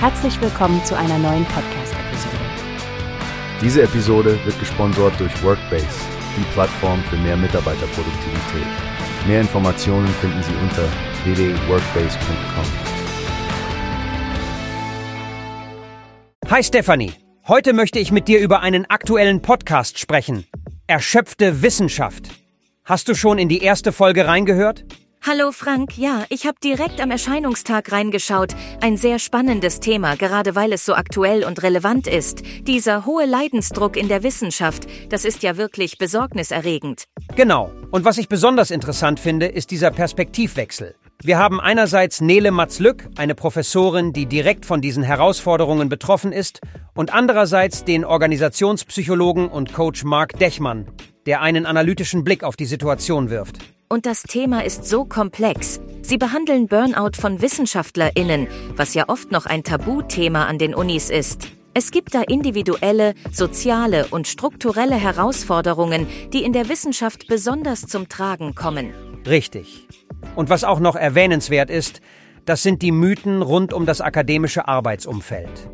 Herzlich willkommen zu einer neuen Podcast-Episode. Diese Episode wird gesponsert durch Workbase, die Plattform für mehr Mitarbeiterproduktivität. Mehr Informationen finden Sie unter www.workbase.com. Hi Stephanie, heute möchte ich mit dir über einen aktuellen Podcast sprechen. Erschöpfte Wissenschaft. Hast du schon in die erste Folge reingehört? Hallo Frank, ja, ich habe direkt am Erscheinungstag reingeschaut. Ein sehr spannendes Thema, gerade weil es so aktuell und relevant ist. Dieser hohe Leidensdruck in der Wissenschaft, das ist ja wirklich besorgniserregend. Genau. Und was ich besonders interessant finde, ist dieser Perspektivwechsel. Wir haben einerseits Nele Matzlück, eine Professorin, die direkt von diesen Herausforderungen betroffen ist, und andererseits den Organisationspsychologen und Coach Mark Dechmann, der einen analytischen Blick auf die Situation wirft. Und das Thema ist so komplex. Sie behandeln Burnout von Wissenschaftlerinnen, was ja oft noch ein Tabuthema an den Unis ist. Es gibt da individuelle, soziale und strukturelle Herausforderungen, die in der Wissenschaft besonders zum Tragen kommen. Richtig. Und was auch noch erwähnenswert ist, das sind die Mythen rund um das akademische Arbeitsumfeld.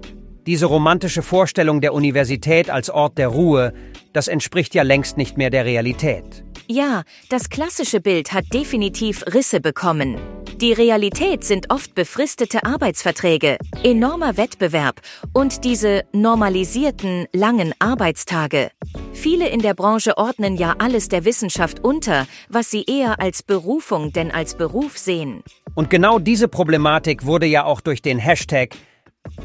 Diese romantische Vorstellung der Universität als Ort der Ruhe, das entspricht ja längst nicht mehr der Realität. Ja, das klassische Bild hat definitiv Risse bekommen. Die Realität sind oft befristete Arbeitsverträge, enormer Wettbewerb und diese normalisierten langen Arbeitstage. Viele in der Branche ordnen ja alles der Wissenschaft unter, was sie eher als Berufung denn als Beruf sehen. Und genau diese Problematik wurde ja auch durch den Hashtag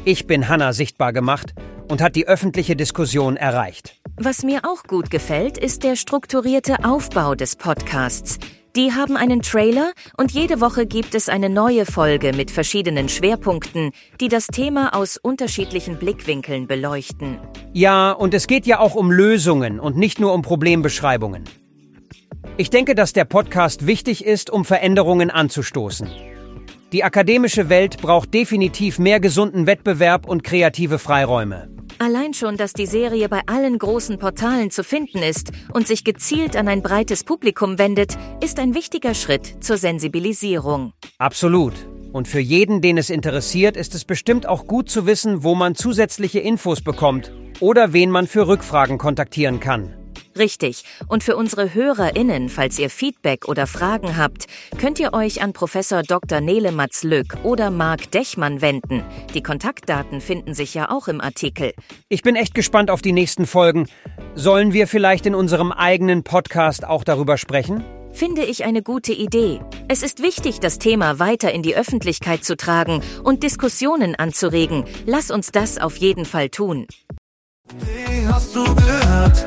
Ich bin Hanna sichtbar gemacht und hat die öffentliche Diskussion erreicht. Was mir auch gut gefällt, ist der strukturierte Aufbau des Podcasts. Die haben einen Trailer und jede Woche gibt es eine neue Folge mit verschiedenen Schwerpunkten, die das Thema aus unterschiedlichen Blickwinkeln beleuchten. Ja, und es geht ja auch um Lösungen und nicht nur um Problembeschreibungen. Ich denke, dass der Podcast wichtig ist, um Veränderungen anzustoßen. Die akademische Welt braucht definitiv mehr gesunden Wettbewerb und kreative Freiräume. Allein schon, dass die Serie bei allen großen Portalen zu finden ist und sich gezielt an ein breites Publikum wendet, ist ein wichtiger Schritt zur Sensibilisierung. Absolut. Und für jeden, den es interessiert, ist es bestimmt auch gut zu wissen, wo man zusätzliche Infos bekommt oder wen man für Rückfragen kontaktieren kann. Richtig. Und für unsere HörerInnen, falls ihr Feedback oder Fragen habt, könnt ihr euch an Professor Dr. Nele Matz-Lück oder Marc Dechmann wenden. Die Kontaktdaten finden sich ja auch im Artikel. Ich bin echt gespannt auf die nächsten Folgen. Sollen wir vielleicht in unserem eigenen Podcast auch darüber sprechen? Finde ich eine gute Idee. Es ist wichtig, das Thema weiter in die Öffentlichkeit zu tragen und Diskussionen anzuregen. Lass uns das auf jeden Fall tun. Wie hast du gehört?